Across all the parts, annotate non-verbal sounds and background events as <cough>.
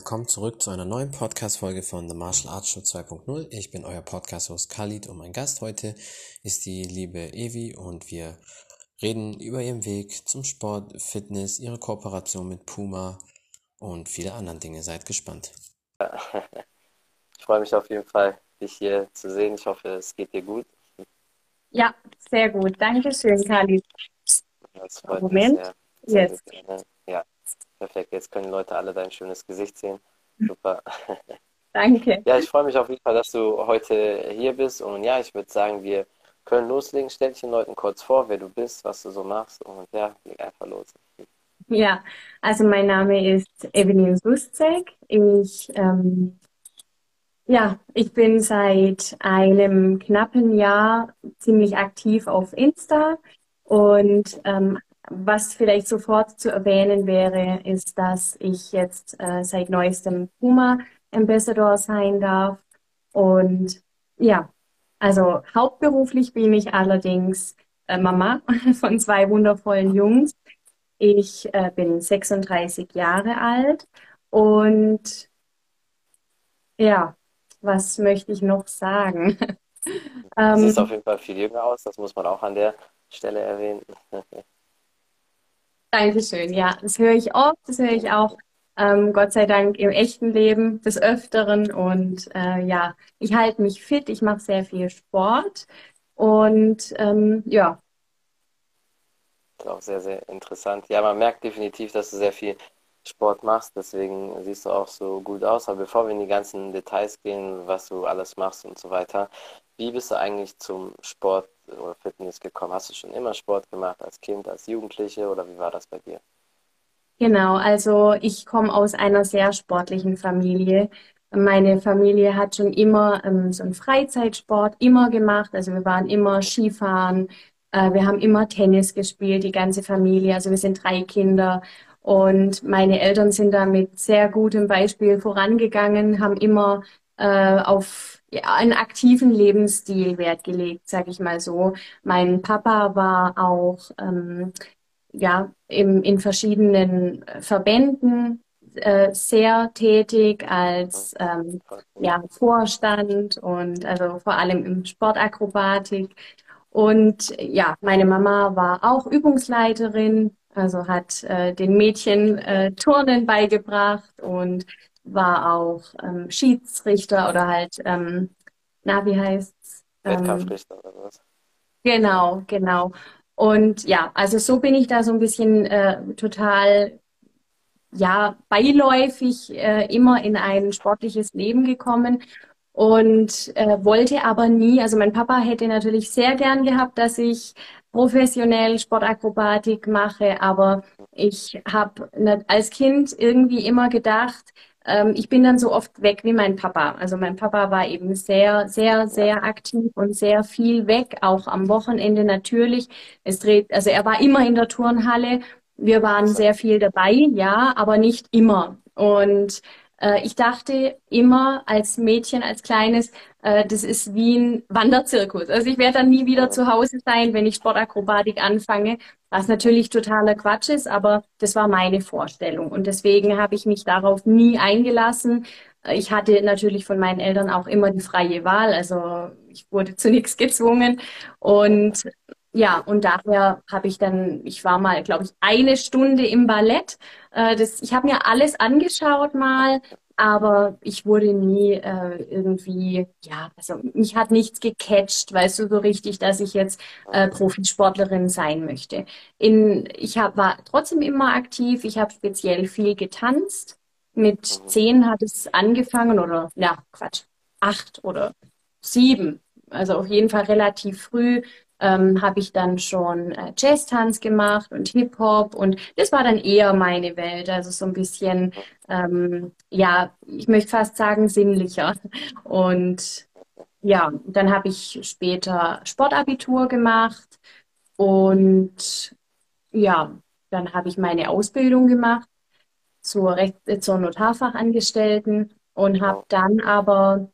willkommen zurück zu einer neuen Podcast-Folge von The Martial Arts Show 2.0. Ich bin euer Podcast-Host Khalid und mein Gast heute ist die liebe Evi und wir reden über ihren Weg zum Sport, Fitness, ihre Kooperation mit Puma und viele andere Dinge. Seid gespannt. <laughs> Ich freue mich auf jeden Fall, dich hier zu sehen. Ich hoffe, es geht dir gut. Ja, sehr gut. Dankeschön, Khalid. Das freut Moment. mich sehr. Jetzt. Ja, perfekt. Jetzt können die Leute alle dein schönes Gesicht sehen. Super. <laughs> Danke. Ja, ich freue mich auf jeden Fall, dass du heute hier bist. Und ja, ich würde sagen, wir können loslegen. Stell dich den Leuten kurz vor, wer du bist, was du so machst. Und ja, leg einfach los. Ja, also mein Name ist Evelyn Sustek. Ich, ähm, ja, ich bin seit einem knappen Jahr ziemlich aktiv auf Insta und ähm, was vielleicht sofort zu erwähnen wäre, ist, dass ich jetzt äh, seit neuestem Puma Ambassador sein darf und ja, also hauptberuflich bin ich allerdings äh, Mama <laughs> von zwei wundervollen Jungs. Ich äh, bin 36 Jahre alt und ja, was möchte ich noch sagen? <laughs> Du Ähm, siehst auf jeden Fall viel jünger aus. Das muss man auch an der Stelle erwähnen. <laughs> Dankeschön. Ja, das höre ich oft, das höre ich auch, ähm, Gott sei Dank im echten Leben des Öfteren. Und äh, ja, ich halte mich fit, ich mache sehr viel Sport und ähm, ja, Das ist auch sehr, sehr interessant. Ja, man merkt definitiv, dass du sehr viel Sport machst, deswegen siehst du auch so gut aus. Aber bevor wir in die ganzen Details gehen, was du alles machst und so weiter, wie bist du eigentlich zum Sport oder Fitness gekommen? Hast du schon immer Sport gemacht als Kind, als Jugendliche oder wie war das bei dir? Genau, also ich komme aus einer sehr sportlichen Familie. Meine Familie hat schon immer ähm, so einen Freizeitsport immer gemacht. Also wir waren immer Skifahren, äh, wir haben immer Tennis gespielt, die ganze Familie. Also wir sind drei Kinder und meine Eltern sind da mit sehr gutem Beispiel vorangegangen, haben immer äh, auf ja, einen aktiven Lebensstil Wert gelegt, sage ich mal so. Mein Papa war auch ähm, ja, im, in verschiedenen äh, Verbänden äh, sehr tätig als ähm, ja, Vorstand und also vor allem im Sportakrobatik. Und ja, meine Mama war auch Übungsleiterin, also hat äh, den Mädchen äh, Turnen beigebracht und war auch ähm, Schiedsrichter oder halt, ähm, na, wie heißt's? Ähm, Wettkampfrichter oder sowas? Genau, genau. Und ja, also so bin ich da so ein bisschen äh, total, ja, beiläufig äh, immer in ein sportliches Leben gekommen und äh, wollte aber nie, also mein Papa hätte natürlich sehr gern gehabt, dass ich professionell Sportakrobatik mache, aber ich habe als Kind irgendwie immer gedacht, ähm, ich bin dann so oft weg wie mein Papa. Also mein Papa war eben sehr, sehr, sehr aktiv und sehr viel weg, auch am Wochenende natürlich. Es dreht, also er war immer in der Turnhalle. Wir waren sehr viel dabei, ja, aber nicht immer. Und äh, ich dachte immer als Mädchen, als Kleines, äh, das ist wie ein Wanderzirkus. Also ich werde dann nie wieder zu Hause sein, wenn ich Sportakrobatik anfange, was natürlich totaler Quatsch ist, aber das war meine Vorstellung. Und deswegen habe ich mich darauf nie eingelassen. Äh, Ich hatte natürlich von meinen Eltern auch immer die freie Wahl, also ich wurde zu nichts gezwungen. Und ja, und daher habe ich dann, ich war mal, glaube ich, eine Stunde im Ballett. Äh, das, ich habe mir alles angeschaut mal, aber ich wurde nie äh, irgendwie, ja, also mich hat nichts gecatcht, weißt du, so richtig, dass ich jetzt äh, Profisportlerin sein möchte. In, ich hab, war trotzdem immer aktiv. Ich habe speziell viel getanzt. Mit Mhm. zehn hat es angefangen oder, ja, Quatsch, acht oder sieben. Also auf jeden Fall relativ früh ähm, habe ich dann schon äh, Jazztanz gemacht und Hip-Hop und das war dann eher meine Welt. Also so ein bisschen, ähm, ja, ich möchte fast sagen, sinnlicher. Und ja, dann habe ich später Sportabitur gemacht und ja, dann habe ich meine Ausbildung gemacht zur, Recht, zur Notarfachangestellten und habe dann aber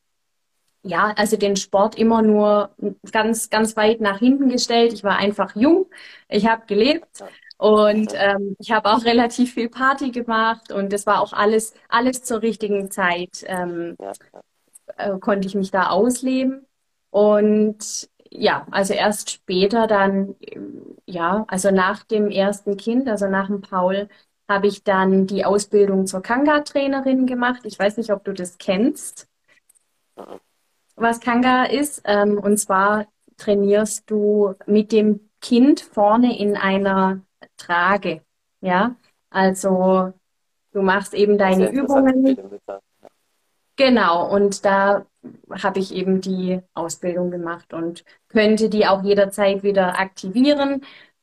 ja, also den Sport immer nur ganz, ganz weit nach hinten gestellt. Ich war einfach jung, ich habe gelebt. Und ähm, ich habe auch <laughs> relativ viel Party gemacht und das war auch alles, alles zur richtigen Zeit. Ähm, äh, konnte ich mich da ausleben. Und ja, also erst später dann, ja, also nach dem ersten Kind, also nach dem Paul, habe ich dann die Ausbildung zur Kanga-Trainerin gemacht. Ich weiß nicht, ob du das kennst, ja. Was Kanga ist. Ähm, und zwar trainierst du mit dem Kind vorne in einer Trage. Ja, also du machst eben deine Übungen. Genau, und da habe ich eben die Ausbildung gemacht und könnte die auch jederzeit wieder aktivieren.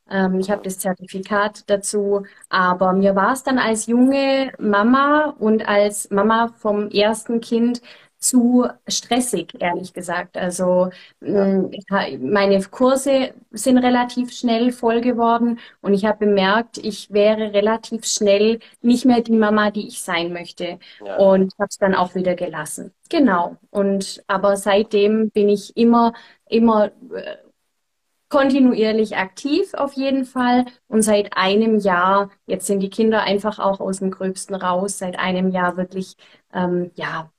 Ähm, ich habe das Zertifikat dazu, aber mir war es dann als junge Mama und als Mama vom ersten Kind zu stressig, ehrlich gesagt. Also Ja, ha- meine Kurse sind relativ schnell voll geworden und ich habe bemerkt, ich wäre relativ schnell nicht mehr die Mama, die ich sein möchte ja, ja. und habe es dann auch wieder gelassen. Genau. Und aber seitdem bin ich immer, immer äh, kontinuierlich aktiv auf jeden Fall. Und seit einem Jahr, jetzt sind die Kinder einfach auch aus dem Gröbsten raus, seit einem Jahr wirklich, ähm, ja,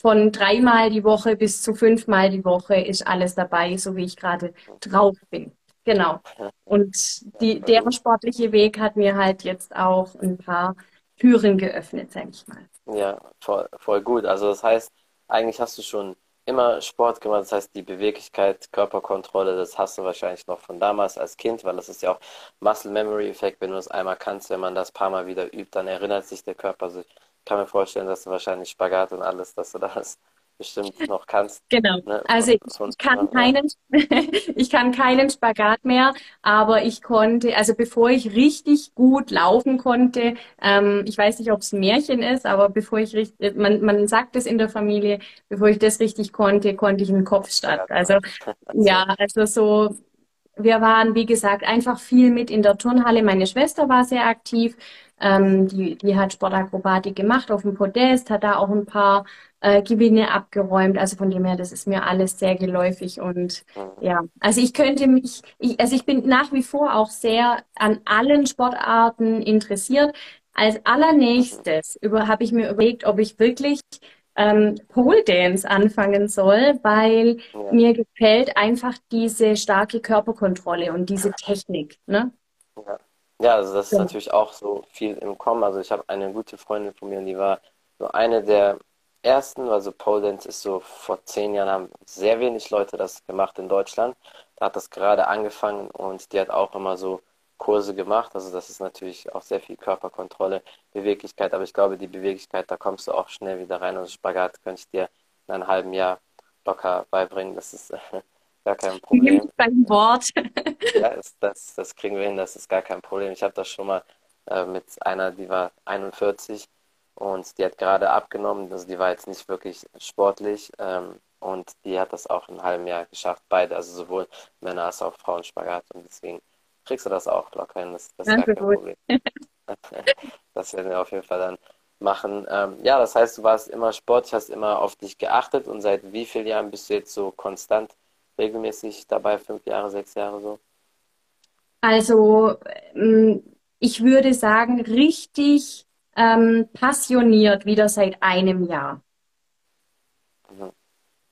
von dreimal die Woche bis zu fünfmal die Woche ist alles dabei, so wie ich gerade drauf bin. Genau. Und die, voll der gut. sportliche Weg hat mir halt jetzt auch ein paar Türen geöffnet, sag ich mal. Ja, voll, voll gut. Also das heißt, eigentlich hast du schon immer Sport gemacht. Das heißt, die Beweglichkeit, Körperkontrolle, das hast du wahrscheinlich noch von damals als Kind, weil das ist ja auch Muscle Memory Effekt. Wenn du das einmal kannst, wenn man das paar Mal wieder übt, dann erinnert sich der Körper. Also ich kann mir vorstellen, dass du wahrscheinlich Spagat und alles, dass du <laughs> das bestimmt noch kannst, Genau. ne? Also ich, ich kann ja. keinen, <laughs> ich kann keinen Spagat mehr, aber ich konnte, also bevor ich richtig gut laufen konnte, ähm, ich weiß nicht, ob es ein Märchen ist, aber bevor ich richtig, man, man sagt es in der Familie, bevor ich das richtig konnte, konnte ich einen Kopfstand. Also, <laughs> ja, also so wir waren, wie gesagt, einfach viel mit in der Turnhalle. Meine Schwester war sehr aktiv. Ähm, die, die hat Sportakrobatik gemacht auf dem Podest, hat da auch ein paar äh, Gewinne abgeräumt. Also von dem her, das ist mir alles sehr geläufig. Und ja, also ich könnte mich, ich, also ich bin nach wie vor auch sehr an allen Sportarten interessiert. Als allernächstes über, habe ich mir überlegt, ob ich wirklich ähm, Pole Dance anfangen soll, weil Ja, mir gefällt einfach diese starke Körperkontrolle und diese Technik, ne? ja. Ja, also das ist Ja. natürlich auch so viel im Kommen. Also ich habe eine gute Freundin von mir, die war so eine der ersten, also Pole Dance ist so vor zehn Jahren haben sehr wenig Leute das gemacht in Deutschland. Da hat das gerade angefangen und die hat auch immer so Kurse gemacht. Also das ist natürlich auch sehr viel Körperkontrolle, Beweglichkeit, aber ich glaube, die Beweglichkeit, da kommst du auch schnell wieder rein. Also Spagat könnte ich dir in einem halben Jahr locker beibringen. Das ist <laughs> gar kein Problem. beim Wort. Ja, ist, das, das kriegen wir hin, das ist gar kein Problem. Ich habe das schon mal äh, mit einer, die war 41 und die hat gerade abgenommen. Also die war jetzt nicht wirklich sportlich ähm, und die hat das auch in einem halben Jahr geschafft, beide, also sowohl Männer als auch Frauen Spagat und deswegen kriegst du das auch locker hin, das, das ist gar kein gut. Problem. <laughs> Das werden wir auf jeden Fall dann machen. Ähm, ja, das heißt, du warst immer sportlich, hast immer auf dich geachtet und seit wie vielen Jahren bist du jetzt so konstant regelmäßig dabei? Fünf Jahre, sechs Jahre so? Also, ähm, ich würde sagen, richtig ähm, passioniert wieder seit einem Jahr. Mhm.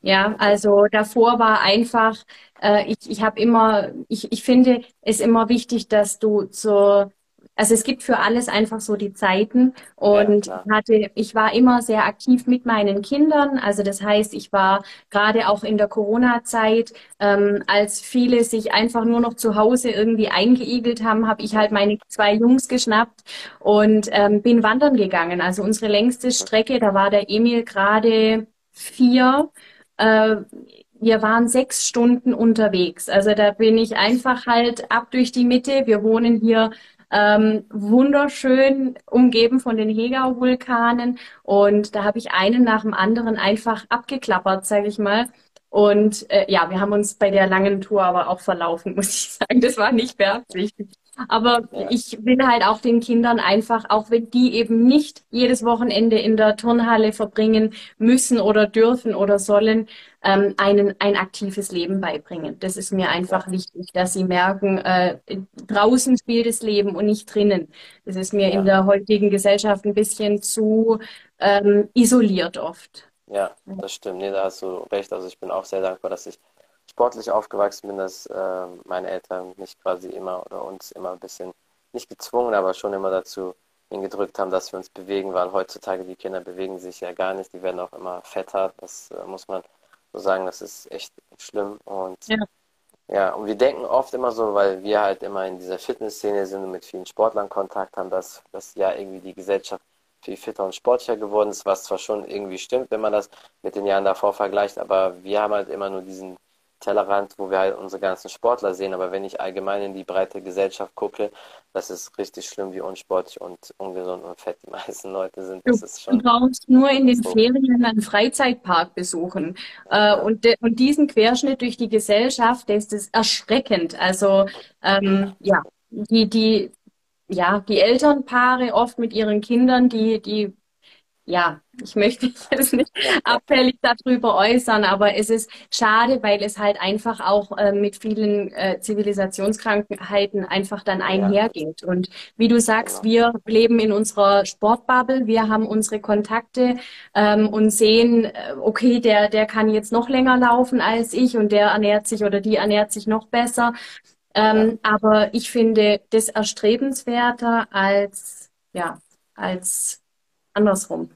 Ja, also davor war einfach, äh, ich, ich habe immer, ich, ich finde es immer wichtig, dass du zur, also es gibt für alles einfach so die Zeiten Ja, und ich hatte, ich war immer sehr aktiv mit meinen Kindern. Also das heißt, ich war gerade auch in der Corona-Zeit, ähm, als viele sich einfach nur noch zu Hause irgendwie eingeigelt haben, habe ich halt meine zwei Jungs geschnappt und ähm, bin wandern gegangen. Also unsere längste Strecke, da war der Emil gerade vier. Äh, wir waren sechs Stunden unterwegs. Also da bin ich einfach halt ab durch die Mitte. Wir wohnen hier ähm, wunderschön umgeben von den Hegau-Vulkanen und da habe ich einen nach dem anderen einfach abgeklappert, sage ich mal. Und äh, ja, wir haben uns bei der langen Tour aber auch verlaufen, <laughs> muss ich sagen. Das war nicht beabsichtigt. Aber Ja, ich will halt auch den Kindern einfach, auch wenn die eben nicht jedes Wochenende in der Turnhalle verbringen müssen oder dürfen oder sollen, ähm, einen, ein aktives Leben beibringen. Das ist mir einfach wichtig, dass sie merken, äh, draußen spielt das Leben und nicht drinnen. Das ist mir in ja. der heutigen Gesellschaft ein bisschen zu ähm, isoliert oft. Ja, das stimmt. Nee, da hast du recht. Also ich bin auch sehr dankbar, dass ich sportlich aufgewachsen bin, dass äh, meine Eltern mich quasi immer oder uns immer ein bisschen nicht gezwungen, aber schon immer dazu hingedrückt haben, dass wir uns bewegen, weil heutzutage die Kinder bewegen sich ja gar nicht, die werden auch immer fetter. Das äh, muss man so sagen, das ist echt schlimm. Und Ja. ja, und wir denken oft immer so, weil wir halt immer in dieser Fitnessszene sind und mit vielen Sportlern Kontakt haben, dass, dass ja irgendwie die Gesellschaft viel fitter und sportlicher geworden ist, was zwar schon irgendwie stimmt, wenn man das mit den Jahren davor vergleicht, aber wir haben halt immer nur diesen Tellerrand, wo wir halt unsere ganzen Sportler sehen. Aber wenn ich allgemein in die breite Gesellschaft gucke, das ist richtig schlimm, wie unsportlich und ungesund und fett die <laughs> meisten Leute sind. Du, Das ist schon brauchst nur in den so. Ferien einen Freizeitpark besuchen. Äh, und, und diesen Querschnitt durch die Gesellschaft, der ist das erschreckend. Also ähm, ja, die, die, ja, die Elternpaare oft mit ihren Kindern, die, die ja, ich möchte mich <laughs> jetzt nicht abfällig darüber äußern, aber es ist schade, weil es halt einfach auch äh, mit vielen äh, Zivilisationskrankheiten einfach dann einhergeht. Und wie du sagst, wir leben in unserer Sportbubble, wir haben unsere Kontakte ähm, und sehen, äh, okay, der, der kann jetzt noch länger laufen als ich und der ernährt sich oder die ernährt sich noch besser. Ähm, aber ich finde das erstrebenswerter als, ja, als andersrum.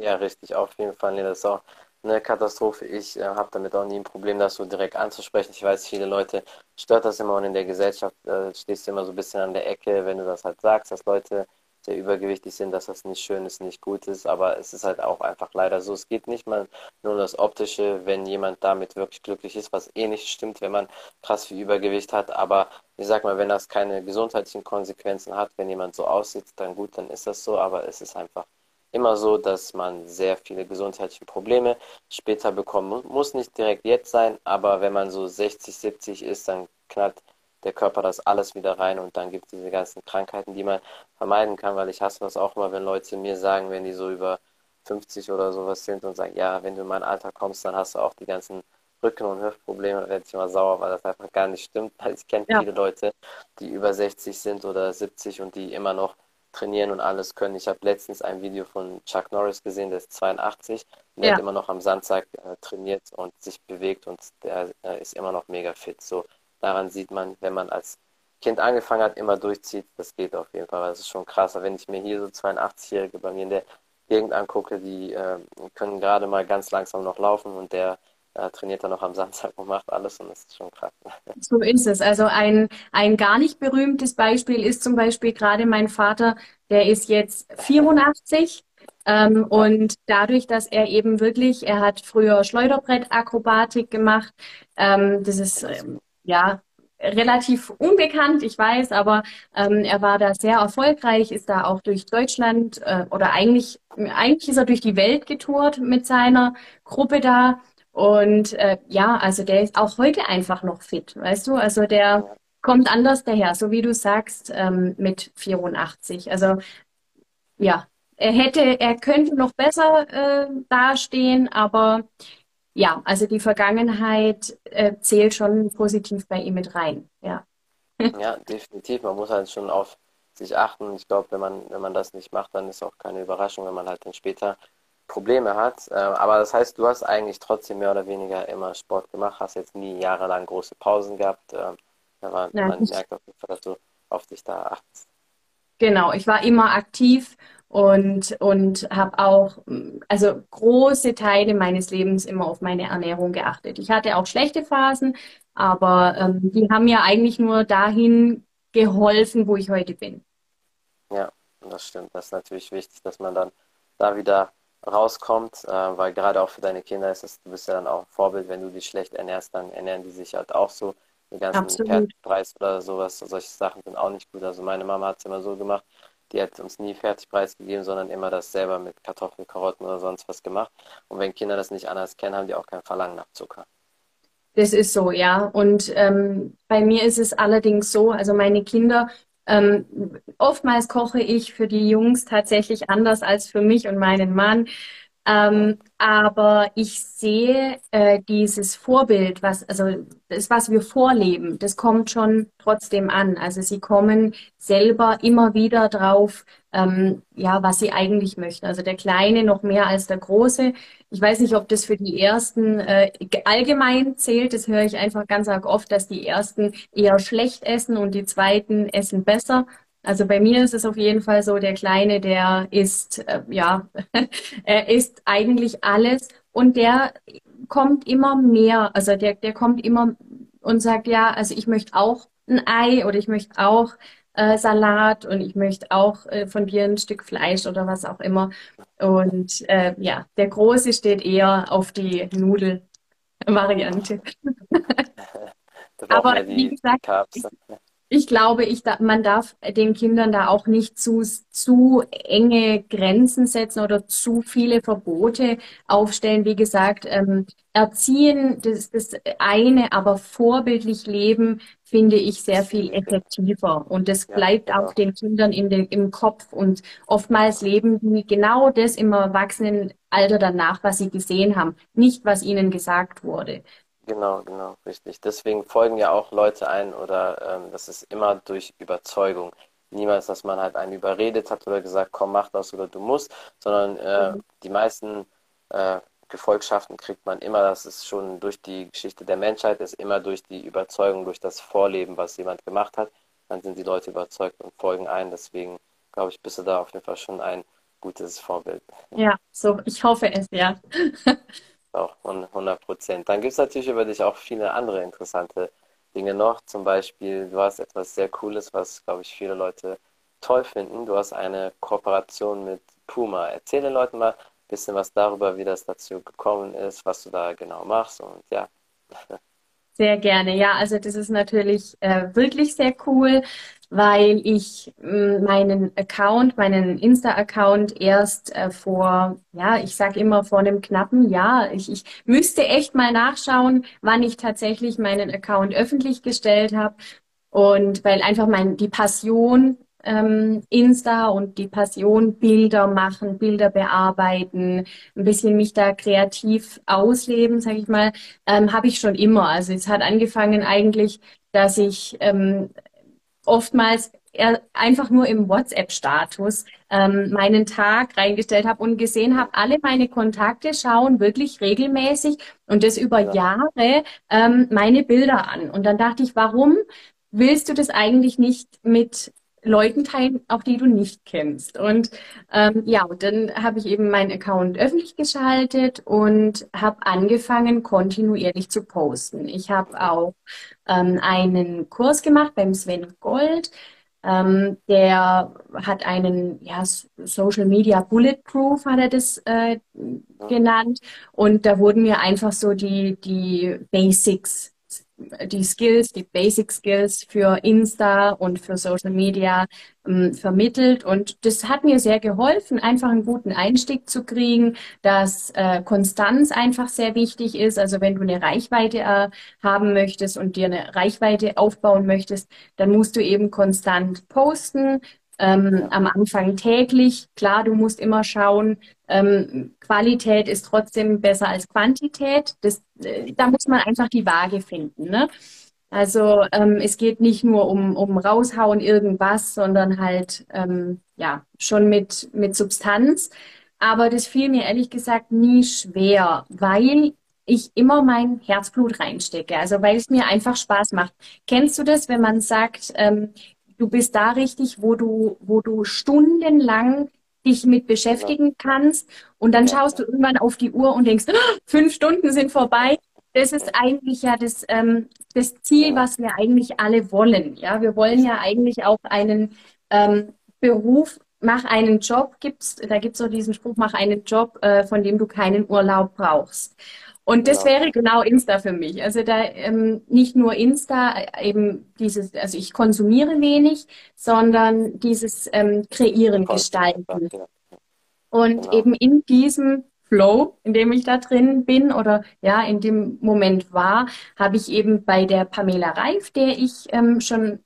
Ja, richtig, auf jeden Fall. Nee, das ist auch eine Katastrophe. Ich äh, habe damit auch nie ein Problem, das so direkt anzusprechen. Ich weiß, viele Leute stört das immer und in der Gesellschaft äh, stehst du immer so ein bisschen an der Ecke, wenn du das halt sagst, dass Leute sehr übergewichtig sind, dass das nicht schön ist, nicht gut ist. Aber es ist halt auch einfach leider so. Es geht nicht mal nur um das Optische, wenn jemand damit wirklich glücklich ist, was eh nicht stimmt, wenn man krass viel Übergewicht hat. Aber ich sag mal, wenn das keine gesundheitlichen Konsequenzen hat, wenn jemand so aussieht, dann gut, dann ist das so. Aber es ist einfach immer so, dass man sehr viele gesundheitliche Probleme später bekommen muss. Nicht direkt jetzt sein, aber wenn man so 60, 70 ist, dann knallt der Körper das alles wieder rein und dann gibt es diese ganzen Krankheiten, die man vermeiden kann, weil ich hasse das auch mal, wenn Leute mir sagen, wenn die so über 50 oder sowas sind und sagen, ja, wenn du in mein Alter kommst, dann hast du auch die ganzen Rücken- und Hüftprobleme, dann werde ich immer sauer, weil das einfach gar nicht stimmt, <laughs> weil ich kenne Ja, viele Leute, die über 60 sind oder 70 und die immer noch trainieren und alles können. Ich habe letztens ein Video von Chuck Norris gesehen, der ist 82 und der hat ja. immer noch am Samstag äh, trainiert und sich bewegt und der äh, ist immer noch mega fit. So, daran sieht man, wenn man als Kind angefangen hat, immer durchzieht, das geht auf jeden Fall, weil das ist schon krass. Aber wenn ich mir hier so 82-Jährige bei mir in der Gegend angucke, die äh, können gerade mal ganz langsam noch laufen und der äh, trainiert dann noch am Samstag und macht alles und das ist schon krass. <laughs> So ist es. Also ein, ein gar nicht berühmtes Beispiel ist zum Beispiel gerade mein Vater, der ist jetzt 84 ähm, und dadurch, dass er eben wirklich, er hat früher Schleuderbrettakrobatik gemacht, ähm, das ist ähm, ja relativ unbekannt, ich weiß, aber ähm, er war da sehr erfolgreich, ist da auch durch Deutschland äh, oder eigentlich, eigentlich ist er durch die Welt getourt mit seiner Gruppe da. Und äh, ja, also der ist auch heute einfach noch fit, weißt du? Also der kommt anders daher, so wie du sagst, ähm, mit 84. Also ja, er hätte, er könnte noch besser äh, dastehen, aber ja, also die Vergangenheit äh, zählt schon positiv bei ihm mit rein. Ja. <laughs> ja, definitiv. Man muss halt schon auf sich achten. Ich glaube, wenn man, wenn man das nicht macht, dann ist auch keine Überraschung, wenn man halt dann später Probleme hat. Äh, aber das heißt, du hast eigentlich trotzdem mehr oder weniger immer Sport gemacht, hast jetzt nie jahrelang große Pausen gehabt. Ähm, aber Ja, man merkt auf jeden Fall, dass du auf dich da achtest. Genau, ich war immer aktiv und, und habe auch, also große Teile meines Lebens immer auf meine Ernährung geachtet. Ich hatte auch schlechte Phasen, aber ähm, die haben mir eigentlich nur dahin geholfen, wo ich heute bin. Ja, das stimmt. Das ist natürlich wichtig, dass man dann da wieder rauskommt, äh, weil gerade auch für deine Kinder ist es, du bist ja dann auch ein Vorbild, wenn du dich schlecht ernährst, dann ernähren die sich halt auch so. Die ganzen. Fertigpreis oder sowas, solche Sachen sind auch nicht gut. Also meine Mama hat es immer so gemacht, die hat uns nie Fertigpreis gegeben, sondern immer das selber mit Kartoffeln, Karotten oder sonst was gemacht. Und wenn Kinder das nicht anders kennen, haben die auch kein Verlangen nach Zucker. Das ist so, ja. Und ähm, bei mir ist es allerdings so, also meine Kinder Ähm, oftmals koche ich für die Jungs tatsächlich anders als für mich und meinen Mann. Ähm, aber ich sehe äh, dieses Vorbild, was, also das, was wir vorleben, das kommt schon trotzdem an. Also sie kommen selber immer wieder drauf, ähm, ja, was sie eigentlich möchten. Also der Kleine noch mehr als der Große. Ich weiß nicht, ob das für die Ersten äh, allgemein zählt. Das höre ich einfach ganz arg oft, dass die Ersten eher schlecht essen und die Zweiten essen besser. Also bei mir ist es auf jeden Fall so, der Kleine, der isst, äh, ja, <laughs> er isst eigentlich alles und der kommt immer mehr, also der, der kommt immer und sagt, ja, also ich möchte auch ein Ei oder ich möchte auch äh, Salat und ich möchte auch äh, von dir ein Stück Fleisch oder was auch immer. Und äh, ja, der Große steht eher auf die Nudelvariante. <laughs> Aber wie gesagt, Carbs. Ich glaube, ich da, man darf den Kindern da auch nicht zu, zu enge Grenzen setzen oder zu viele Verbote aufstellen. Wie gesagt, ähm, erziehen, das, das eine, aber vorbildlich leben, finde ich sehr viel effektiver. Und das bleibt auch den Kindern in den, im Kopf. Und oftmals leben die genau das im Erwachsenenalter danach, was sie gesehen haben, nicht was ihnen gesagt wurde. Genau, genau, richtig. Deswegen folgen ja auch Leute ein oder ähm, das ist immer durch Überzeugung. Niemals, dass man halt einen überredet hat oder gesagt, komm, mach das oder du musst, sondern äh, mhm. die meisten äh, Gefolgschaften kriegt man immer, das ist schon durch die Geschichte der Menschheit, ist immer durch die Überzeugung, durch das Vorleben, was jemand gemacht hat, dann sind die Leute überzeugt und folgen ein. Deswegen glaube ich, bist du da auf jeden Fall schon ein gutes Vorbild. Ja, so, ich hoffe es, ja. <laughs> Auch 100 Prozent. Dann gibt es natürlich über dich auch viele andere interessante Dinge noch. Zum Beispiel, du hast etwas sehr Cooles, was, glaube ich, viele Leute toll finden. Du hast eine Kooperation mit Puma. Erzähl den Leuten mal ein bisschen was darüber, wie das dazu gekommen ist, was du da genau machst und ja. Sehr gerne. Ja, also das ist natürlich äh, wirklich sehr cool, weil ich äh, meinen Account, meinen Insta-Account erst äh, vor, ja, ich sag immer vor einem knappen Jahr. Ich, ich müsste echt mal nachschauen, wann ich tatsächlich meinen Account öffentlich gestellt habe. Und weil einfach mein, die Passion ähm, Insta und die Passion Bilder machen, Bilder bearbeiten, ein bisschen mich da kreativ ausleben, sage ich mal, ähm, habe ich schon immer. Also es hat angefangen eigentlich, dass ich ähm, oftmals einfach nur im WhatsApp-Status ähm, meinen Tag reingestellt habe und gesehen habe, alle meine Kontakte schauen wirklich regelmäßig und das über ja. Jahre ähm, meine Bilder an. Und dann dachte ich, warum willst du das eigentlich nicht mit Leuten teilen, auch die du nicht kennst. Und ähm, ja, und dann habe ich eben meinen Account öffentlich geschaltet und habe angefangen, kontinuierlich zu posten. Ich habe auch ähm, einen Kurs gemacht beim Sven Gold. Ähm, der hat einen ja, Social Media Bulletproof, hat er das äh, genannt. Und da wurden mir einfach so die, die Basics die Skills, die Basic Skills für Insta und für Social Media ähm, vermittelt. Und das hat mir sehr geholfen, einfach einen guten Einstieg zu kriegen, dass äh, Konstanz einfach sehr wichtig ist. Also wenn du eine Reichweite äh, haben möchtest und dir eine Reichweite aufbauen möchtest, dann musst du eben konstant posten, ähm, am Anfang täglich. Klar, du musst immer schauen, ähm, Qualität ist trotzdem besser als Quantität. Das, äh, da muss man einfach die Waage finden. Ne? Also ähm, es geht nicht nur um, um raushauen irgendwas, sondern halt ähm, ja schon mit, mit Substanz. Aber das fiel mir ehrlich gesagt nie schwer, weil ich immer mein Herzblut reinstecke. Also weil es mir einfach Spaß macht. Kennst du das, wenn man sagt, ähm, du bist da richtig, wo du, wo du stundenlang dich mit beschäftigen kannst und dann schaust du irgendwann auf die Uhr und denkst, oh, fünf Stunden sind vorbei. Das ist eigentlich ja das, ähm, das Ziel, was wir eigentlich alle wollen. Ja, wir wollen ja eigentlich auch einen ähm, Beruf, mach einen Job, gibt's, da gibt's so diesen Spruch, mach einen Job, äh, von dem du keinen Urlaub brauchst. Und das ja. wäre genau Insta für mich. Also da ähm, nicht nur Insta, äh, eben dieses, also ich konsumiere wenig, sondern dieses ähm, Kreieren, Gestalten. Und genau. eben in diesem Flow, in dem ich da drin bin oder ja, in dem Moment war, habe ich eben bei der Pamela Reif, der ich ähm, schon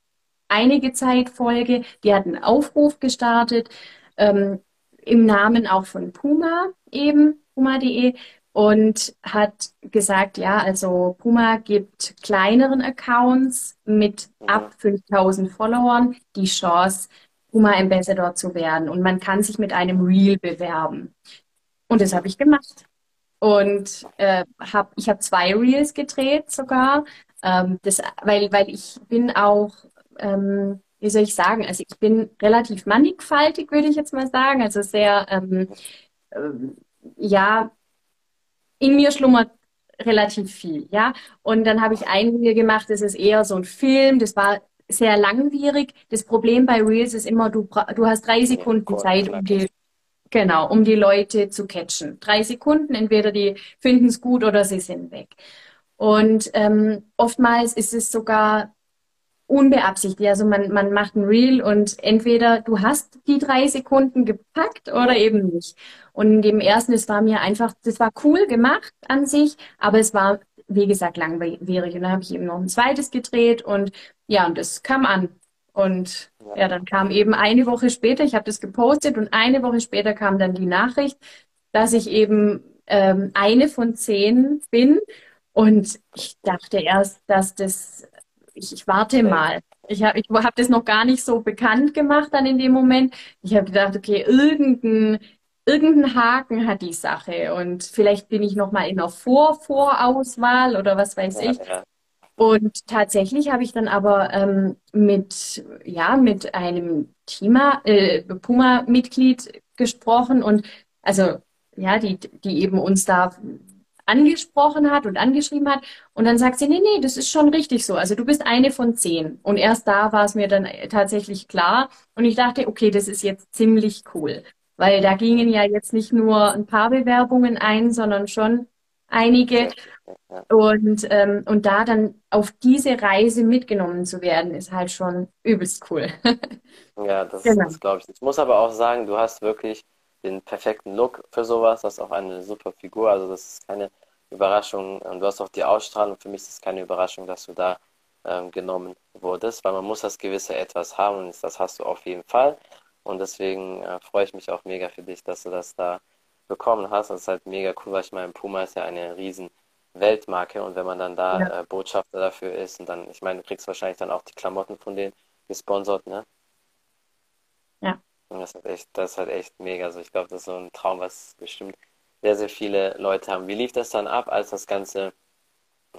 einige Zeit folge, die hat einen Aufruf gestartet, ähm, im Namen auch von Puma eben, puma.de, und hat gesagt, ja, also Puma gibt kleineren Accounts mit ab 5000 Followern die Chance, Puma Ambassador zu werden. Und man kann sich mit einem Reel bewerben. Und das habe ich gemacht. Und äh, hab, ich habe zwei Reels gedreht sogar, ähm, das, weil, weil ich bin auch, ähm, wie soll ich sagen, also ich bin relativ mannigfaltig, würde ich jetzt mal sagen, also sehr, ähm, äh, ja, in mir schlummert relativ viel, ja. Und dann habe ich ein Reel gemacht, das ist eher so ein Film, das war sehr langwierig. Das Problem bei Reels ist immer, du, du hast drei Sekunden Zeit, um die Genau, um die Leute zu catchen. Drei Sekunden, entweder die finden es gut oder sie sind weg. Und ähm, oftmals ist es sogar unbeabsichtigt. Also man, man macht ein Reel und entweder du hast die drei Sekunden gepackt oder eben nicht. Und in dem ersten, es war mir einfach, das war cool gemacht an sich, aber es war, wie gesagt, langwierig. Und dann habe ich eben noch ein zweites gedreht und ja, und das kam an. Und ja. ja, dann kam eben eine Woche später, ich habe das gepostet und eine Woche später kam dann die Nachricht, dass ich eben ähm, eine von zehn bin. Und ich dachte erst, dass das, ich, ich warte mal. Ich habe ich hab das noch gar nicht so bekannt gemacht dann in dem Moment. Ich habe gedacht, okay, irgendein, irgendein Haken hat die Sache und vielleicht bin ich noch mal in einer Vor-Vorauswahl oder was weiß ich. Ja, und tatsächlich habe ich dann aber ähm, mit, ja, mit einem Thema, äh, Puma-Mitglied gesprochen und also ja, die, die eben uns da angesprochen hat und angeschrieben hat. Und dann sagt sie, nee, nee, das ist schon richtig so. Also du bist eine von zehn. Und erst da war es mir dann tatsächlich klar. Und ich dachte, okay, das ist jetzt ziemlich cool. Weil da gingen ja jetzt nicht nur ein paar Bewerbungen ein, sondern schon einige. Und, ähm, und da dann auf diese Reise mitgenommen zu werden, ist halt schon übelst cool. <laughs> ja, das, genau. das glaube ich. Ich muss aber auch sagen, du hast wirklich den perfekten Look für sowas. Das ist auch eine super Figur. Also das ist keine Überraschung. Und du hast auch die Ausstrahlung. Für mich ist es keine Überraschung, dass du da ähm, genommen wurdest, weil man muss das gewisse Etwas haben und das hast du auf jeden Fall. Und deswegen äh, freue ich mich auch mega für dich, dass du das da bekommen hast. Das ist halt mega cool, weil ich meine, Puma ist ja eine riesen Weltmarke und wenn man dann da ja. äh, Botschafter dafür ist und dann, ich meine, du kriegst wahrscheinlich dann auch die Klamotten von denen gesponsert, ne? Ja. Und das ist echt, das ist halt echt mega. Also ich glaube, das ist so ein Traum, was bestimmt sehr, sehr viele Leute haben. Wie lief das dann ab, als das Ganze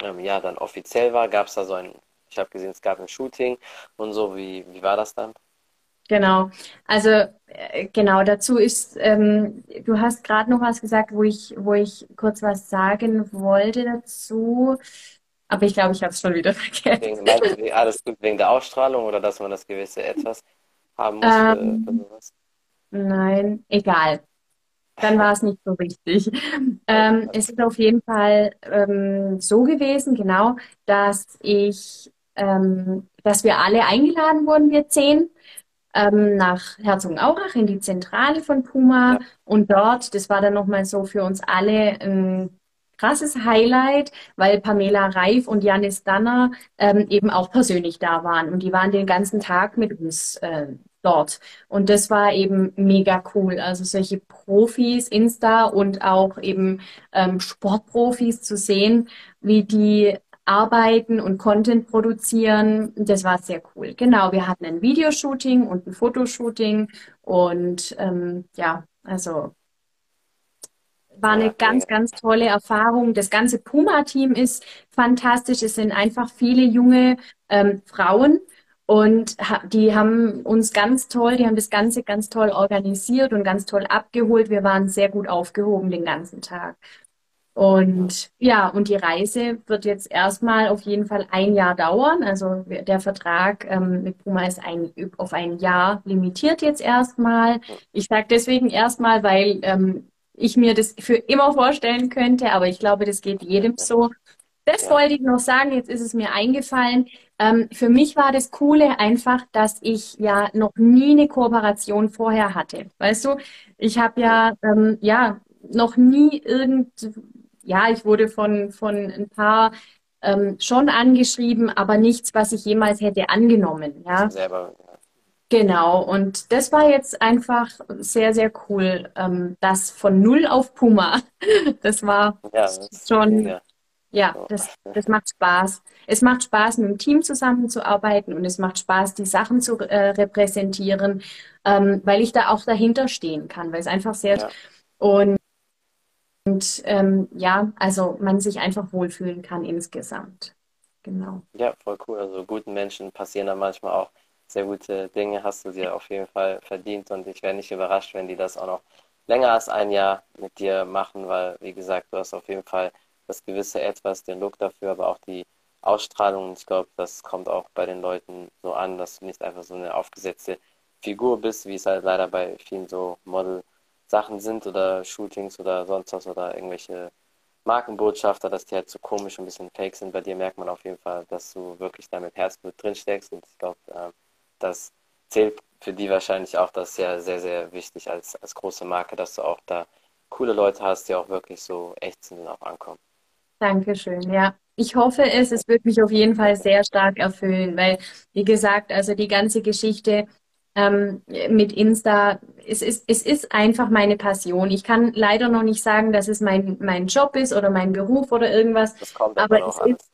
ähm, ja dann offiziell war? Gab es da so ein, ich habe gesehen, es gab ein Shooting und so, wie, wie war das dann? Genau, also äh, genau dazu ist, ähm, du hast gerade noch was gesagt, wo ich, wo ich kurz was sagen wollte dazu, aber ich glaube, ich habe es schon wieder <laughs> vergessen. Wegen, alles gut wegen der Ausstrahlung oder dass man das gewisse Etwas haben muss ähm, sowas? Nein, egal. Dann war es nicht so wichtig. <laughs> Ähm, es ist auf jeden Fall ähm, so gewesen, genau, dass ich, ähm, dass wir alle eingeladen wurden, wir zehn, ähm, nach Herzogenaurach in die Zentrale von Puma. Ja. Und dort, das war dann nochmal so für uns alle ein krasses Highlight, weil Pamela Reif und Janis Danner ähm, eben auch persönlich da waren. Und die waren den ganzen Tag mit uns äh, dort. Und das war eben mega cool. Also solche Profis, Insta und auch eben ähm, Sportprofis zu sehen, wie die arbeiten und Content produzieren. Das war sehr cool. Genau, wir hatten ein Videoshooting und ein Fotoshooting und ähm, ja, also war eine ganz, ganz tolle Erfahrung. Das ganze Puma-Team ist fantastisch. Es sind einfach viele junge ähm, Frauen und die haben uns ganz toll, die haben das Ganze ganz toll organisiert und ganz toll abgeholt. Wir waren sehr gut aufgehoben den ganzen Tag. Und ja, und die Reise wird jetzt erstmal auf jeden Fall ein Jahr dauern. Also der Vertrag ähm, mit Puma ist ein, auf ein Jahr limitiert jetzt erstmal. Ich sage deswegen erstmal, weil ähm, ich mir das für immer vorstellen könnte, aber ich glaube, das geht jedem so. Das wollte ich noch sagen, jetzt ist es mir eingefallen. Ähm, für mich war das Coole einfach, dass ich ja noch nie eine Kooperation vorher hatte. Weißt du, ich habe ja, ähm, ja noch nie irgend ja, ich wurde von, von ein paar ähm, schon angeschrieben, aber nichts, was ich jemals hätte angenommen. Ja. Selber, Genau, und das war jetzt einfach sehr, sehr cool. Ähm, das von Null auf Puma. <laughs> Das war ja, schon, ja. ja, das, das macht Spaß. Es macht Spaß, mit dem Team zusammenzuarbeiten und es macht Spaß, die Sachen zu äh, repräsentieren, ähm, weil ich da auch dahinter stehen kann, weil es einfach sehr Ja. und ähm, ja, also man sich einfach wohlfühlen kann insgesamt. Genau. Ja, voll cool. Also guten Menschen passieren da manchmal auch sehr gute Dinge, hast du dir auf jeden Fall verdient und ich wäre nicht überrascht, wenn die das auch noch länger als ein Jahr mit dir machen, weil, wie gesagt, du hast auf jeden Fall das gewisse Etwas, den Look dafür, aber auch die Ausstrahlung. Ich glaube, das kommt auch bei den Leuten so an, dass du nicht einfach so eine aufgesetzte Figur bist, wie es halt leider bei vielen so Model-Sachen sind oder Shootings oder sonst was oder irgendwelche Markenbotschafter, dass die halt so komisch und ein bisschen fake sind. Bei dir merkt man auf jeden Fall, dass du wirklich da mit Herzblut drin steckst und ich glaube, äh, das zählt für die wahrscheinlich auch, das ja sehr, sehr wichtig als, als große Marke, dass du auch da coole Leute hast, die auch wirklich so echt sind und auch ankommen. Dankeschön, ja. Ich hoffe es, es wird mich auf jeden Fall sehr stark erfüllen, weil, wie gesagt, also die ganze Geschichte ähm, mit Insta, es ist, es ist einfach meine Passion. Ich kann leider noch nicht sagen, dass es mein, mein Job ist oder mein Beruf oder irgendwas, Das kommt aber es noch ist.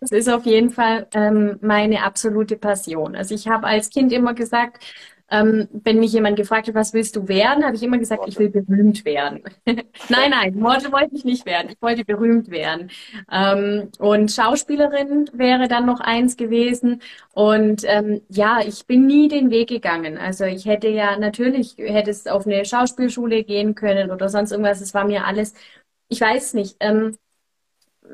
Es ist auf jeden Fall ähm, meine absolute Passion. Also ich habe als Kind immer gesagt, ähm, wenn mich jemand gefragt hat, was willst du werden, habe ich immer gesagt, ich will berühmt werden. <laughs> Nein, nein, Model wollte ich nicht werden. Ich wollte berühmt werden. Ähm, und Schauspielerin wäre dann noch eins gewesen. Und ähm, ja, ich bin nie den Weg gegangen. Also ich hätte ja natürlich, hätte es auf eine Schauspielschule gehen können oder sonst irgendwas. Es war mir alles, ich weiß nicht. Ähm,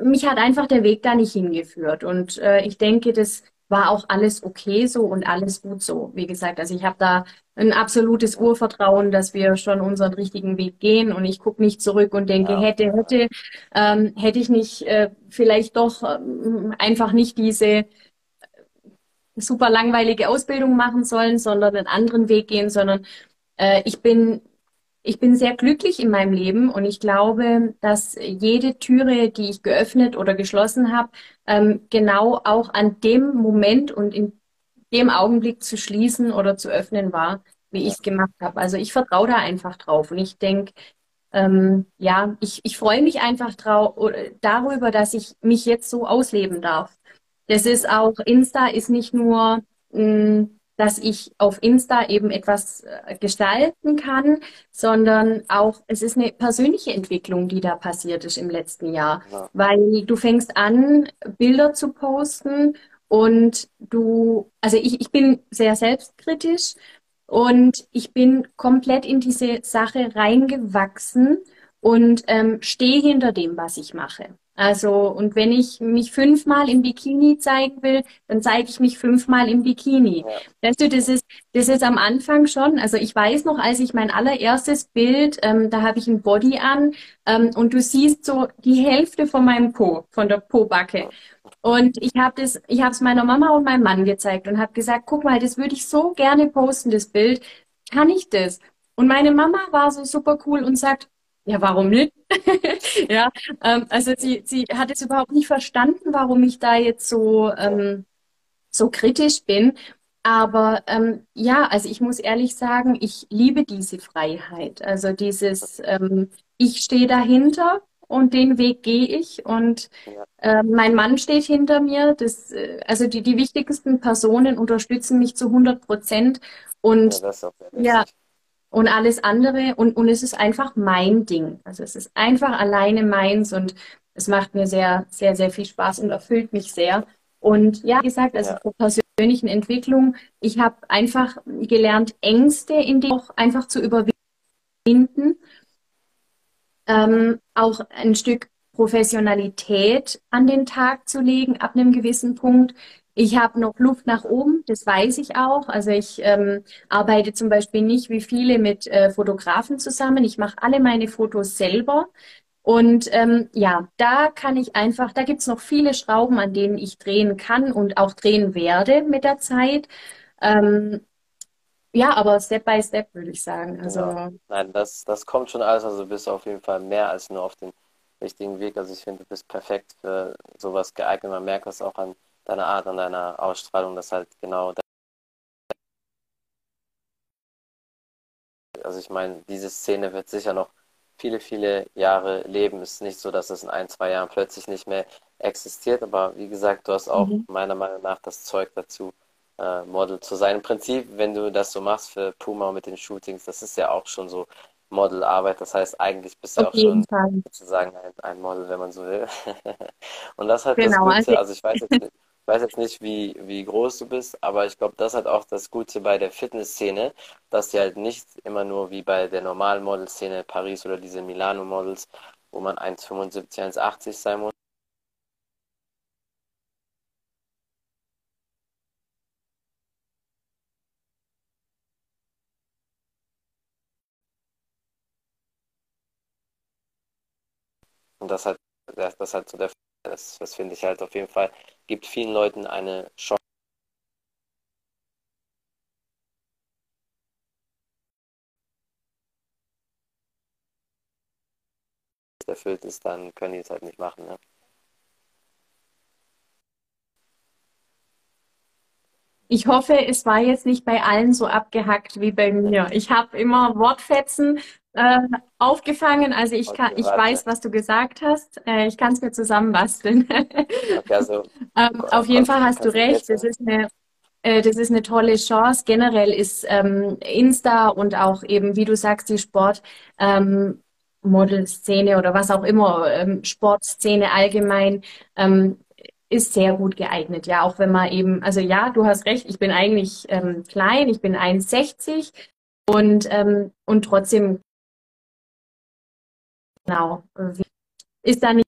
mich hat einfach der Weg da nicht hingeführt. Und äh, ich denke, das war auch alles okay so und alles gut so. Wie gesagt, also ich habe da ein absolutes Urvertrauen, dass wir schon unseren richtigen Weg gehen und ich gucke nicht zurück und denke, Ja, hätte, hätte, ähm, hätte ich nicht äh, vielleicht doch ähm, einfach nicht diese super langweilige Ausbildung machen sollen, sondern einen anderen Weg gehen, sondern äh, ich bin, ich bin sehr glücklich in meinem Leben und ich glaube, dass jede Türe, die ich geöffnet oder geschlossen habe, ähm, genau auch an dem Moment und in dem Augenblick zu schließen oder zu öffnen war, wie ich es gemacht habe. Also ich vertraue da einfach drauf und ich denke, ähm, ja, ich, ich freue mich einfach darüber, dass ich mich jetzt so ausleben darf. Das ist auch, Insta ist nicht nur, mh, dass ich auf Insta eben etwas äh, gestalten kann, sondern auch, es ist eine persönliche Entwicklung, die da passiert ist im letzten Jahr. ja, Weil du fängst an, Bilder zu posten und du, also ich, ich bin sehr selbstkritisch und ich bin komplett in diese Sache reingewachsen und ähm, stehe hinter dem, was ich mache. Also, und wenn ich mich fünfmal im Bikini zeigen will, dann zeige ich mich fünfmal im Bikini. ja, Weißt du, das ist, das ist am Anfang schon, also ich weiß noch, als ich mein allererstes Bild, ähm, da habe ich ein Body an, ähm, und du siehst so die Hälfte von meinem Po, von der Pobacke. Und ich habe das, ich habe es meiner Mama und meinem Mann gezeigt und habe gesagt, guck mal, das würde ich so gerne posten, das Bild. Kann ich das? Und meine Mama war so super cool und sagt, ja, warum nicht? <laughs> Ja, ähm, also sie, sie hat es überhaupt nicht verstanden, warum ich da jetzt so, ja, ähm, so kritisch bin. Aber ähm, ja, also ich muss ehrlich sagen, ich liebe diese Freiheit. Also dieses, ähm, ich stehe dahinter und den Weg gehe ich und ja, äh, mein Mann steht hinter mir. Das, äh, also die, die wichtigsten Personen unterstützen mich zu 100 Prozent ja, und ja, wichtig. Und alles andere und, und es ist einfach mein Ding. Also es ist einfach alleine meins und es macht mir sehr, sehr, sehr viel Spaß und erfüllt mich sehr. Und ja, wie gesagt, also Ja, zur persönlichen Entwicklung, ich habe einfach gelernt, Ängste in die auch einfach zu überwinden, ähm, auch ein Stück Professionalität an den Tag zu legen ab einem gewissen Punkt. Ich habe noch Luft nach oben, das weiß ich auch. Also ich ähm, arbeite zum Beispiel nicht wie viele mit äh, Fotografen zusammen. Ich mache alle meine Fotos selber. Und ähm, ja, da kann ich einfach, da gibt's noch viele Schrauben, an denen ich drehen kann und auch drehen werde mit der Zeit. Ähm, ja, aber Step by Step würde ich sagen. Also Nein, das, das kommt schon alles. Also du bist auf jeden Fall mehr als nur auf den richtigen Weg. Also ich finde, du bist perfekt für sowas geeignet. Man merkt das auch an deiner Art, an deiner Ausstrahlung, dass halt genau Also ich meine, diese Szene wird sicher noch viele, viele Jahre leben. Es ist nicht so, dass es in ein, zwei Jahren plötzlich nicht mehr existiert. Aber wie gesagt, du hast auch mhm. meiner Meinung nach das Zeug dazu, äh, Model zu sein. Im Prinzip, wenn du das so machst für Puma mit den Shootings, das ist ja auch schon so Modelarbeit. Das heißt, eigentlich bist du Auf auch schon Fall. sozusagen ein, ein, Model, wenn man so will. <laughs> Und das hat genau, das Gute. Also ich weiß jetzt nicht, ich weiß jetzt nicht, wie, wie groß du bist, aber ich glaube, das hat auch das Gute bei der Fitnessszene, dass die halt nicht immer nur wie bei der normalen Modelszene Paris oder diese Milano-Models, wo man 1,75, 1,80 sein muss. Und das hat, das hat so der das, das finde ich halt auf jeden Fall, gibt vielen Leuten eine Chance. erfüllt ist, dann können die es halt nicht machen. Ne? Ich hoffe, es war jetzt nicht bei allen so abgehackt wie bei mir. Ich habe immer Wortfetzen äh, aufgefangen. Also ich kann, ich weiß, was du gesagt hast. Äh, ich kann es mir zusammenbasteln. <laughs> okay, also, ähm, auf jeden Fall hast du recht. Das ist eine äh, das ist eine tolle Chance. Generell ist ähm, Insta und auch eben, wie du sagst, die Sport ähm, Modelszene oder was auch immer, ähm, Sportszene allgemein, ähm, ist sehr gut geeignet. Ja, auch wenn man eben, also ja, du hast recht, ich bin eigentlich ähm, klein, ich bin 1,60 und, ähm, und trotzdem, genau, ist da nicht,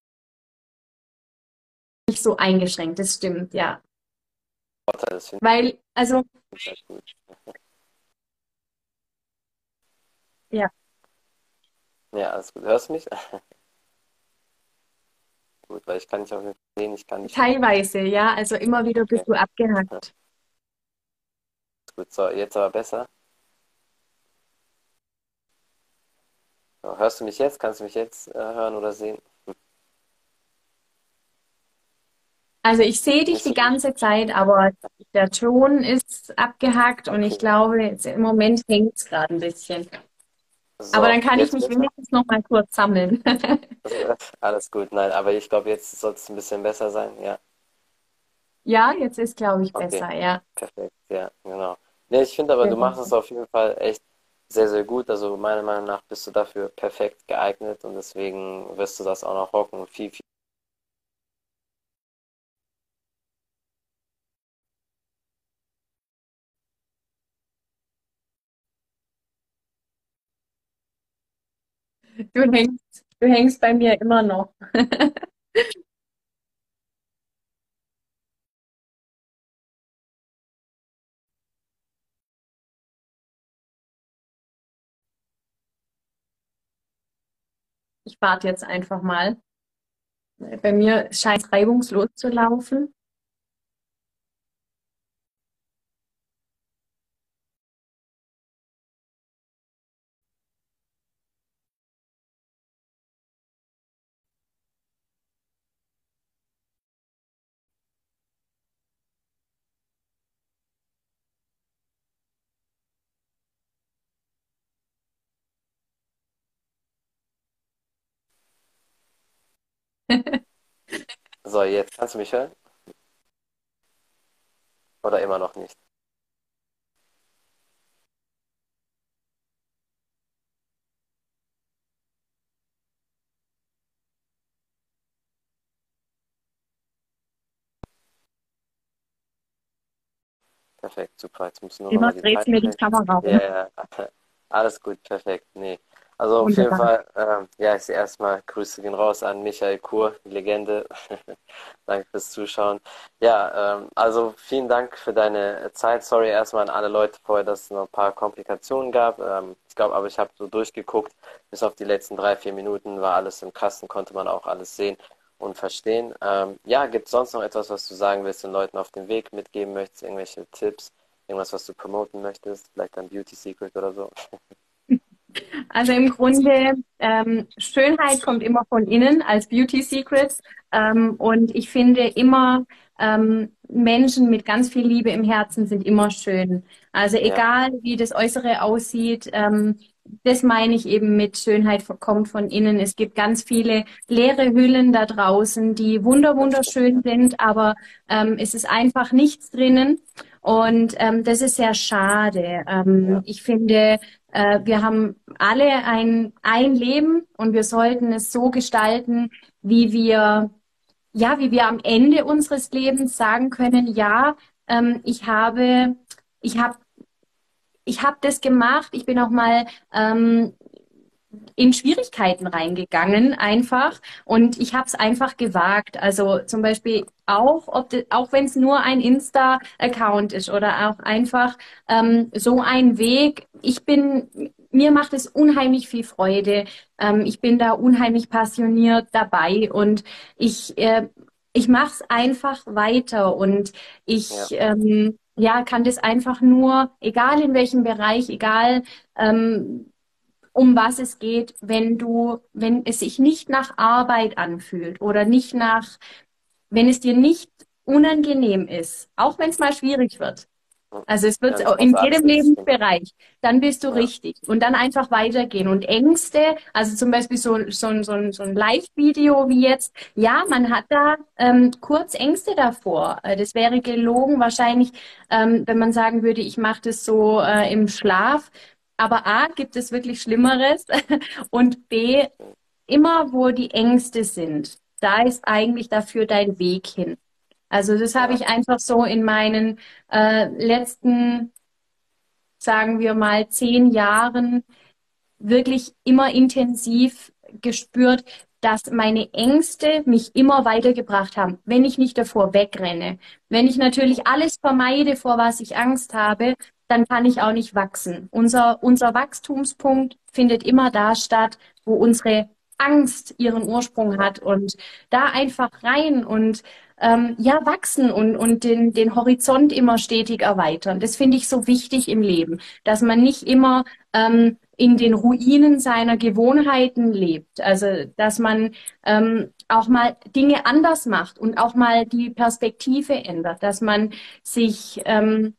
nicht so eingeschränkt, das stimmt, ja. Weil, also, <laughs> ja. Ja, alles gut. Hörst du mich? <laughs> gut, weil ich kann nicht auf jeden Fall sehen, ich kann nicht. Teilweise, ja, also immer wieder bist okay. du abgehackt. Gut, so, jetzt aber besser. Hörst du mich jetzt? Kannst du mich jetzt äh, hören oder sehen? Also ich sehe dich die ganze Zeit, aber der Ton ist abgehackt okay. und ich glaube, jetzt, im Moment hängt es gerade ein bisschen. So, aber dann kann ich mich wenigstens noch mal kurz sammeln. Alles gut, nein, aber ich glaube, jetzt soll es ein bisschen besser sein, ja. Ja, jetzt ist, glaube ich, okay. besser, ja. Perfekt, ja, genau. Nee, ich finde aber, du machst es auf jeden Fall echt sehr, sehr gut. Also meiner Meinung nach bist du dafür perfekt geeignet und deswegen wirst du das auch noch rocken viel, viel Du hängst, du hängst bei mir immer noch. <laughs> Warte jetzt einfach mal. Bei mir scheint es reibungslos zu laufen. So, jetzt kannst du mich hören? Oder immer noch nicht? Perfekt, super. Jetzt du nur Immer dreht mir die Kamera um. Ja, ja. Alles gut, perfekt. Nee. Also auf jeden Fall, ähm, ja, ich erstmal Grüße gehen raus an Michael Kur, Legende. <laughs> Danke fürs Zuschauen. Ja, ähm, also vielen Dank für deine Zeit. Sorry erstmal an alle Leute vorher, dass es noch ein paar Komplikationen gab. Ähm, ich glaube, aber ich habe so durchgeguckt, bis auf die letzten drei, vier Minuten war alles im Kasten, konnte man auch alles sehen und verstehen. Ähm, ja, gibt es sonst noch etwas, was du sagen willst, den Leuten auf dem Weg mitgeben möchtest, irgendwelche Tipps, irgendwas, was du promoten möchtest, vielleicht ein Beauty Secret oder so? <laughs> Also im Grunde, ähm, Schönheit kommt immer von innen als Beauty Secret. Ähm, und ich finde immer, ähm, Menschen mit ganz viel Liebe im Herzen sind immer schön. Also egal, ja. wie das Äußere aussieht, ähm, das meine ich eben mit Schönheit kommt von innen. Es gibt ganz viele leere Hüllen da draußen, die wunder wunderschön sind, aber ähm, es ist einfach nichts drinnen. Und ähm, das ist sehr schade. Ähm, ja. Ich finde, äh, wir haben alle ein, ein Leben und wir sollten es so gestalten, wie wir, ja, wie wir am Ende unseres Lebens sagen können, ja, ähm, ich habe, ich habe ich habe das gemacht. Ich bin auch mal ähm, in Schwierigkeiten reingegangen einfach und ich habe es einfach gewagt. Also zum Beispiel auch, ob auch wenn es nur ein Insta-Account ist oder auch einfach ähm, so ein Weg. Ich bin mir macht es unheimlich viel Freude. Ähm, ich bin da unheimlich passioniert dabei und ich äh, ich mache es einfach weiter und ich ja. ähm, ja, kann das einfach nur, egal in welchem Bereich, egal ähm, um was es geht, wenn du, wenn es sich nicht nach Arbeit anfühlt oder nicht nach, wenn es dir nicht unangenehm ist, auch wenn es mal schwierig wird, also es wird ja, in jedem Lebensbereich. Dann bist du ja. richtig. Und dann einfach weitergehen. Und Ängste, also zum Beispiel so, so, so, so ein Live-Video wie jetzt, ja, man hat da ähm, kurz Ängste davor. Äh, das wäre gelogen wahrscheinlich, ähm, wenn man sagen würde, ich mache das so äh, im Schlaf. Aber A, gibt es wirklich Schlimmeres. <laughs> Und B, immer wo die Ängste sind, da ist eigentlich dafür dein Weg hin. Also das habe ich einfach so in meinen äh, letzten, sagen wir mal, zehn Jahren wirklich immer intensiv gespürt, dass meine Ängste mich immer weitergebracht haben, wenn ich nicht davor wegrenne. Wenn ich natürlich alles vermeide, vor was ich Angst habe, dann kann ich auch nicht wachsen. Unser, unser Wachstumspunkt findet immer da statt, wo unsere Angst ihren Ursprung hat und da einfach rein und ähm, ja wachsen und, und den, den Horizont immer stetig erweitern. Das finde ich so wichtig im Leben, dass man nicht immer ähm, in den Ruinen seiner Gewohnheiten lebt. Also dass man ähm, auch mal Dinge anders macht und auch mal die Perspektive ändert, dass man sich ähm,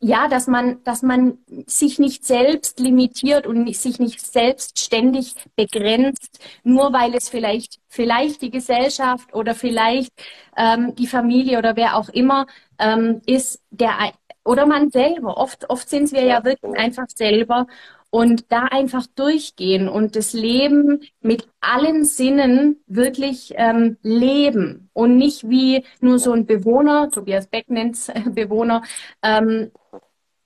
ja, dass man, dass man sich nicht selbst limitiert und sich nicht selbst ständig begrenzt, nur weil es vielleicht, vielleicht die Gesellschaft oder vielleicht ähm, die Familie oder wer auch immer ähm, ist, der oder man selber. Oft, oft sind wir ja wirklich einfach selber und da einfach durchgehen und das Leben mit allen Sinnen wirklich ähm, leben und nicht wie nur so ein Bewohner, Tobias Beck nennt <laughs> Bewohner, ähm,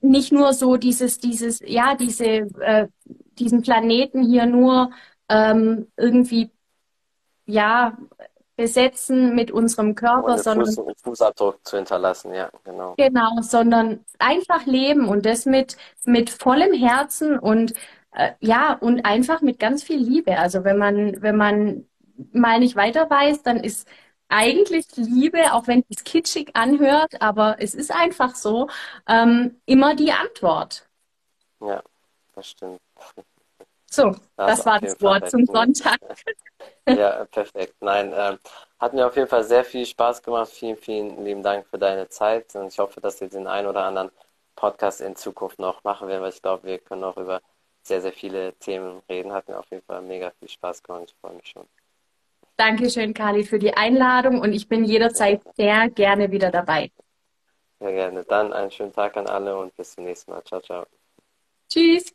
nicht nur so dieses, dieses, ja, diese, äh, diesen Planeten hier nur ähm, irgendwie, ja, besetzen mit unserem Körper, sondern Fuß, Fußabdruck zu hinterlassen, ja, genau. Genau, sondern einfach leben und das mit mit vollem Herzen und äh, ja und einfach mit ganz viel Liebe. Also wenn man wenn man mal nicht weiter weiß, dann ist eigentlich Liebe, auch wenn es kitschig anhört, aber es ist einfach so, ähm, immer die Antwort. Ja, das stimmt. So, das, das war das Wort zum Sonntag. <laughs> Ja, perfekt. Nein, ähm, hat mir auf jeden Fall sehr viel Spaß gemacht. Vielen, vielen lieben Dank für deine Zeit und ich hoffe, dass wir den einen oder anderen Podcast in Zukunft noch machen werden, weil ich glaube, wir können auch über sehr, sehr viele Themen reden. Hat mir auf jeden Fall mega viel Spaß gemacht. Ich freue mich schon. Dankeschön, Kali, für die Einladung und ich bin jederzeit sehr gerne wieder dabei. Sehr gerne. Dann einen schönen Tag an alle und bis zum nächsten Mal. Ciao, ciao. Tschüss.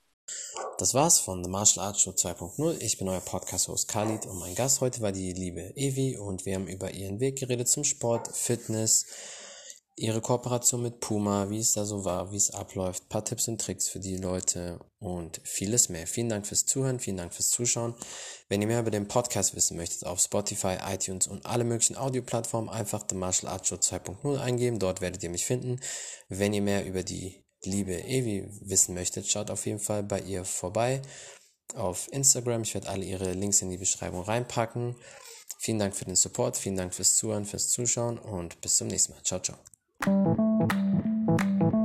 Das war's von The Martial Arts Show 2.0. Ich bin euer Podcast-Host Khalid und mein Gast heute war die liebe Evi und wir haben über ihren Weg geredet zum Sport, Fitness, ihre Kooperation mit Puma, wie es da so war, wie es abläuft, paar Tipps und Tricks für die Leute und vieles mehr. Vielen Dank fürs Zuhören, vielen Dank fürs Zuschauen. Wenn ihr mehr über den Podcast wissen möchtet, auf Spotify, iTunes und alle möglichen Audioplattformen einfach The Martial Arts Show 2.0 eingeben, dort werdet ihr mich finden. Wenn ihr mehr über die liebe Evi wissen möchtet, schaut auf jeden Fall bei ihr vorbei auf Instagram. Ich werde alle ihre Links in die Beschreibung reinpacken. Vielen Dank für den Support, vielen Dank fürs Zuhören, fürs Zuschauen und bis zum nächsten Mal. Ciao, ciao. Thank you.